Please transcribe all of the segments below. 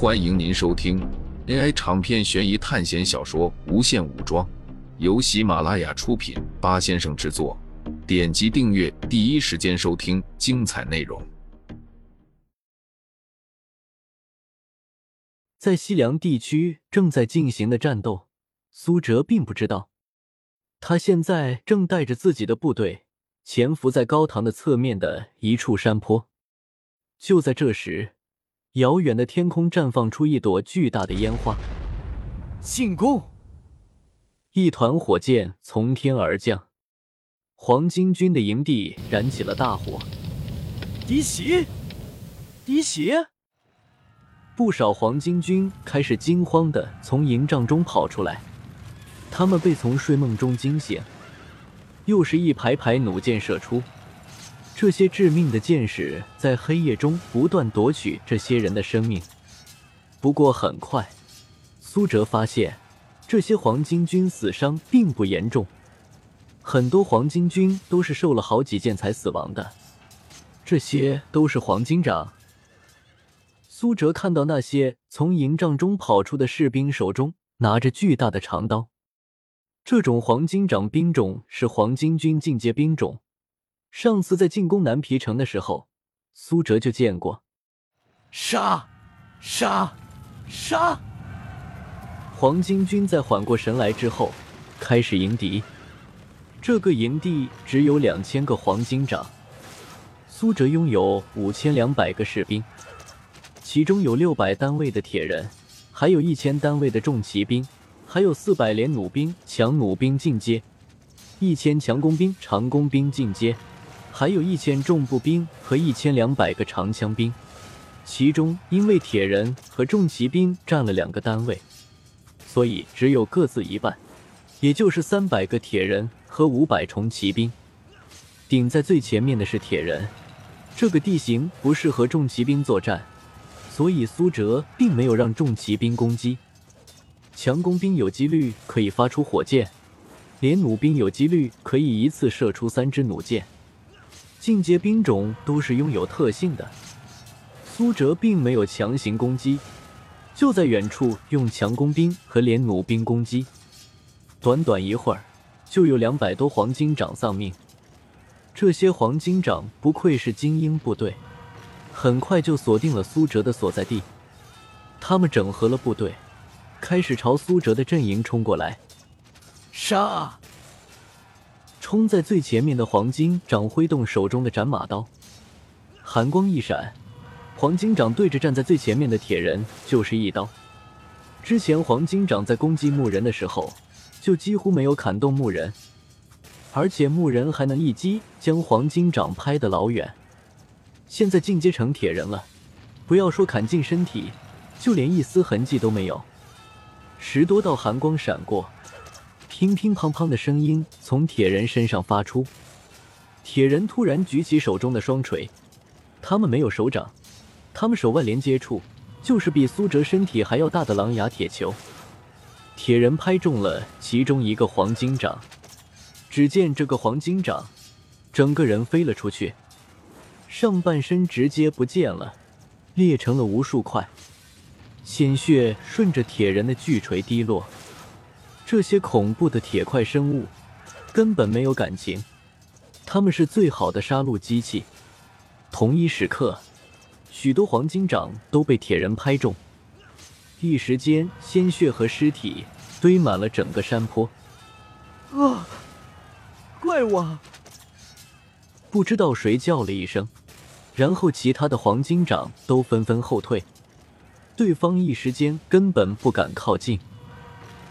欢迎您收听 AI 长篇悬疑探险小说《无限武装》，由喜马拉雅出品，八先生制作。点击订阅，第一时间收听精彩内容。在西凉地区正在进行的战斗，苏哲并不知道。他现在正带着自己的部队潜伏在高唐的侧面的一处山坡。就在这时，遥远的天空绽放出一朵巨大的烟花，进攻！一团火箭从天而降，黄巾军的营地燃起了大火。敌袭！敌袭！不少黄巾军开始惊慌的从营帐中跑出来，他们被从睡梦中惊醒，又是一排排弩箭射出。这些致命的箭矢在黑夜中不断夺取这些人的生命。不过很快，苏哲发现这些黄巾军死伤并不严重，很多黄巾军都是受了好几箭才死亡的。这些都是黄金长。苏哲看到那些从营帐中跑出的士兵手中拿着巨大的长刀，这种黄金掌兵种是黄巾军进阶兵种。上次在进攻南皮城的时候，苏哲就见过。杀！杀！杀！黄巾军在缓过神来之后，开始迎敌。这个营地只有两千个黄金长，苏哲拥有五千两百个士兵，其中有六百单位的铁人，还有一千单位的重骑兵，还有四百连弩兵、强弩兵进阶，一千强弓兵、长弓兵进阶。还有一千重步兵和一千两百个长枪兵，其中因为铁人和重骑兵占了两个单位，所以只有各自一半，也就是三百个铁人和五百重骑兵。顶在最前面的是铁人，这个地形不适合重骑兵作战，所以苏哲并没有让重骑兵攻击。强攻兵有几率可以发出火箭，连弩兵有几率可以一次射出三支弩箭。进阶兵种都是拥有特性的，苏哲并没有强行攻击，就在远处用强攻兵和连弩兵攻击。短短一会儿，就有两百多黄金长丧命。这些黄金长不愧是精英部队，很快就锁定了苏哲的所在地。他们整合了部队，开始朝苏哲的阵营冲过来。杀！冲在最前面的黄金掌挥动手中的斩马刀，寒光一闪，黄金掌对着站在最前面的铁人就是一刀。之前黄金掌在攻击木人的时候，就几乎没有砍动木人，而且木人还能一击将黄金掌拍得老远。现在进阶成铁人了，不要说砍进身体，就连一丝痕迹都没有。十多道寒光闪过。乒乒乓乓的声音从铁人身上发出，铁人突然举起手中的双锤，他们没有手掌，他们手腕连接处就是比苏哲身体还要大的狼牙铁球。铁人拍中了其中一个黄金掌，只见这个黄金掌整个人飞了出去，上半身直接不见了，裂成了无数块，鲜血顺着铁人的巨锤滴落。这些恐怖的铁块生物根本没有感情，他们是最好的杀戮机器。同一时刻，许多黄金掌都被铁人拍中，一时间鲜血和尸体堆满了整个山坡。啊！怪物！不知道谁叫了一声，然后其他的黄金掌都纷纷后退，对方一时间根本不敢靠近。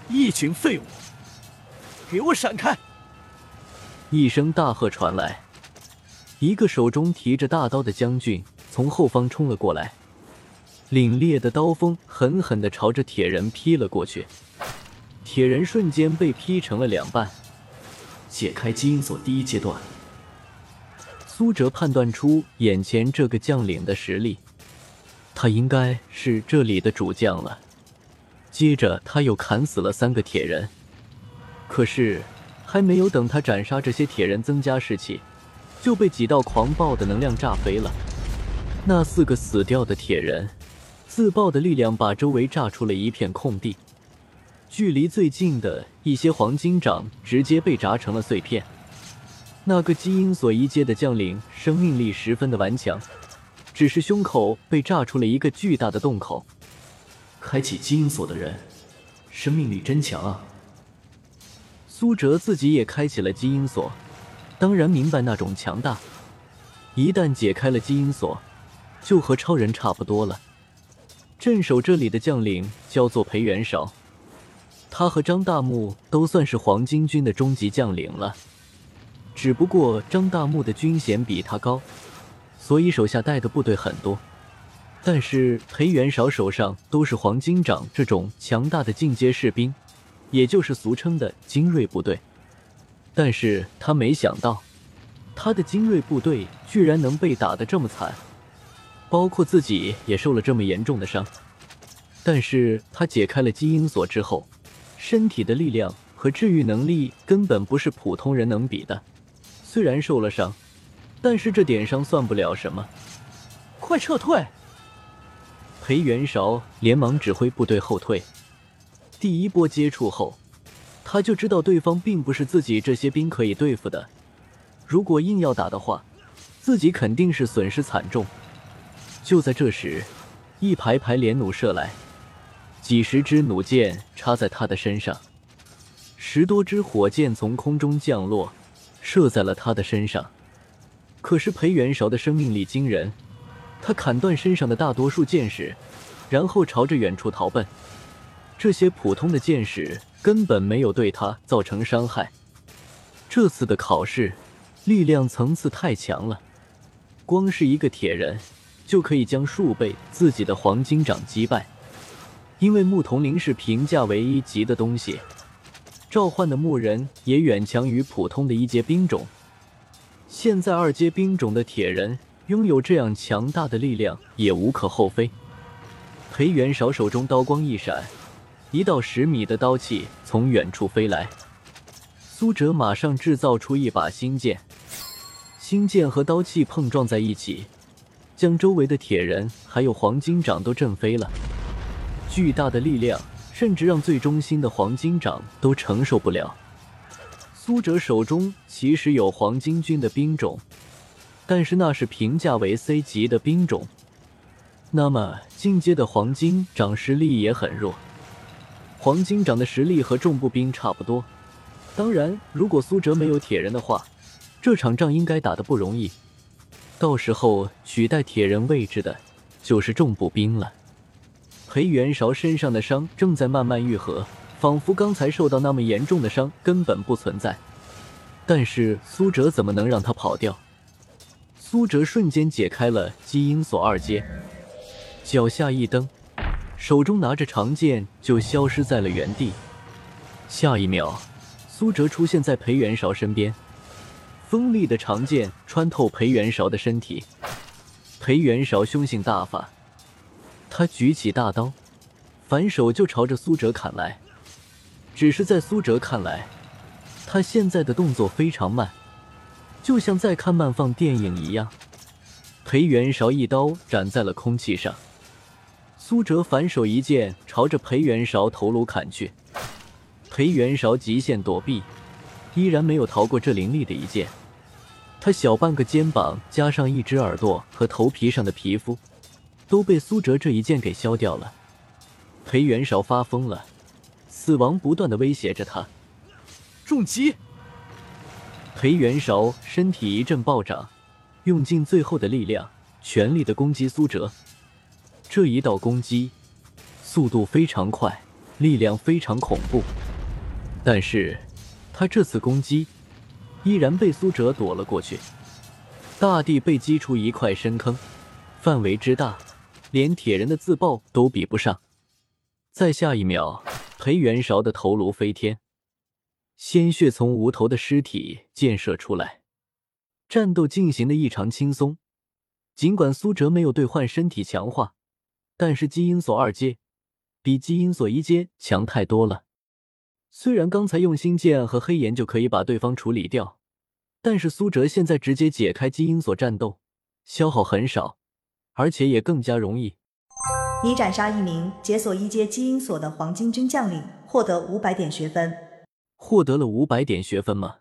一群废物，给我闪开！一声大喝传来，一个手中提着大刀的将军从后方冲了过来，凛冽的刀锋狠狠地朝着铁人劈了过去，铁人瞬间被劈成了两半。解开基因锁第一阶段，苏哲判断出眼前这个将领的实力，他应该是这里的主将了。接着，他又砍死了三个铁人。可是，还没有等他斩杀这些铁人增加士气，就被几道狂暴的能量炸飞了。那四个死掉的铁人，自爆的力量把周围炸出了一片空地，距离最近的一些黄金掌直接被炸成了碎片。那个基因锁一阶的将领生命力十分的顽强，只是胸口被炸出了一个巨大的洞口。开启基因锁的人，生命力真强啊！苏哲自己也开启了基因锁，当然明白那种强大。一旦解开了基因锁，就和超人差不多了。镇守这里的将领叫做裴元绍，他和张大木都算是黄巾军的中级将领了。只不过张大木的军衔比他高，所以手下带的部队很多。但是裴元韶手上都是黄金掌这种强大的进阶士兵，也就是俗称的精锐部队。但是他没想到，他的精锐部队居然能被打得这么惨。包括自己也受了这么严重的伤，但是他解开了基因锁之后，身体的力量和治愈能力根本不是普通人能比的。虽然受了伤，但是这点伤算不了什么。快撤退！裴元韶连忙指挥部队后退。第一波接触后，他就知道对方并不是自己这些兵可以对付的。如果硬要打的话，自己肯定是损失惨重。就在这时，一排排连弩射来，几十支弩箭插在他的身上，十多支火箭从空中降落，射在了他的身上。可是裴元韶的生命力惊人，他砍断身上的大多数箭矢，然后朝着远处逃奔。这些普通的箭矢根本没有对他造成伤害。这次的考试，力量层次太强了，光是一个铁人。就可以将数倍自己的黄金掌击败，因为木铜铃是评价为一级的东西，召唤的木人也远强于普通的一阶兵种。现在二阶兵种的铁人拥有这样强大的力量也无可厚非。裴元韶手中刀光一闪，一道十米的刀气从远处飞来，苏哲马上制造出一把新剑，新剑和刀气碰撞在一起。将周围的铁人还有黄金掌都震飞了，巨大的力量甚至让最中心的黄金掌都承受不了。苏哲手中其实有黄金军的兵种，但是那是评价为 C 级的兵种，那么进阶的黄金掌实力也很弱。黄金掌的实力和重步兵差不多，当然，如果苏哲没有铁人的话，这场仗应该打得不容易。到时候取代铁人位置的，就是重步兵了。裴元韶身上的伤正在慢慢愈合，仿佛刚才受到那么严重的伤根本不存在。但是苏哲怎么能让他跑掉？苏哲瞬间解开了基因锁二阶，脚下一蹬，手中拿着长剑就消失在了原地。下一秒，苏哲出现在裴元韶身边。锋利的长剑穿透裴元韶的身体，裴元韶凶性大发，他举起大刀，反手就朝着苏哲砍来。只是在苏哲看来，他现在的动作非常慢，就像在看慢放电影一样。裴元韶一刀斩在了空气上，苏哲反手一剑朝着裴元韶头颅砍去，裴元韶极限躲避。依然没有逃过这凌厉的一剑，他小半个肩膀加上一只耳朵和头皮上的皮肤，都被苏哲这一剑给削掉了。裴元韶发疯了，死亡不断的威胁着他。重击！裴元韶身体一阵暴涨，用尽最后的力量，全力的攻击苏哲。这一道攻击速度非常快，力量非常恐怖，但是。他这次攻击依然被苏哲躲了过去，大地被击出一块深坑，范围之大，连铁人的自爆都比不上。在下一秒，裴元韶的头颅飞天，鲜血从无头的尸体溅射出来，战斗进行的异常轻松。尽管苏哲没有兑换身体强化，但是基因锁二阶比基因锁一阶强太多了。虽然刚才用星剑和黑岩就可以把对方处理掉，但是苏哲现在直接解开基因锁战斗，消耗很少，而且也更加容易。你斩杀一名解锁一阶基因锁的黄金军将领，获得五百点学分。获得了五百点学分吗？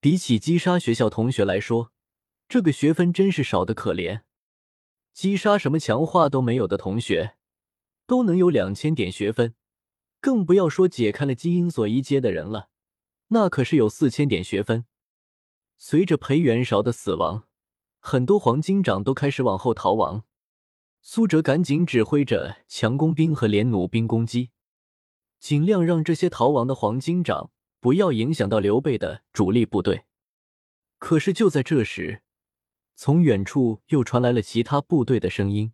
比起击杀学校同学来说，这个学分真是少的可怜。击杀什么强化都没有的同学，都能有两千点学分，更不要说解开了基因锁一阶的人了，那可是有四千点学分。随着裴元韶的死亡，很多黄金长都开始往后逃亡。苏哲赶紧指挥着强攻兵和连弩兵攻击，尽量让这些逃亡的黄金长不要影响到刘备的主力部队。可是就在这时，从远处又传来了其他部队的声音。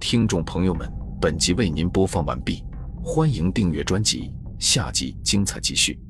听众朋友们，本集为您播放完毕，欢迎订阅专辑，下集精彩继续。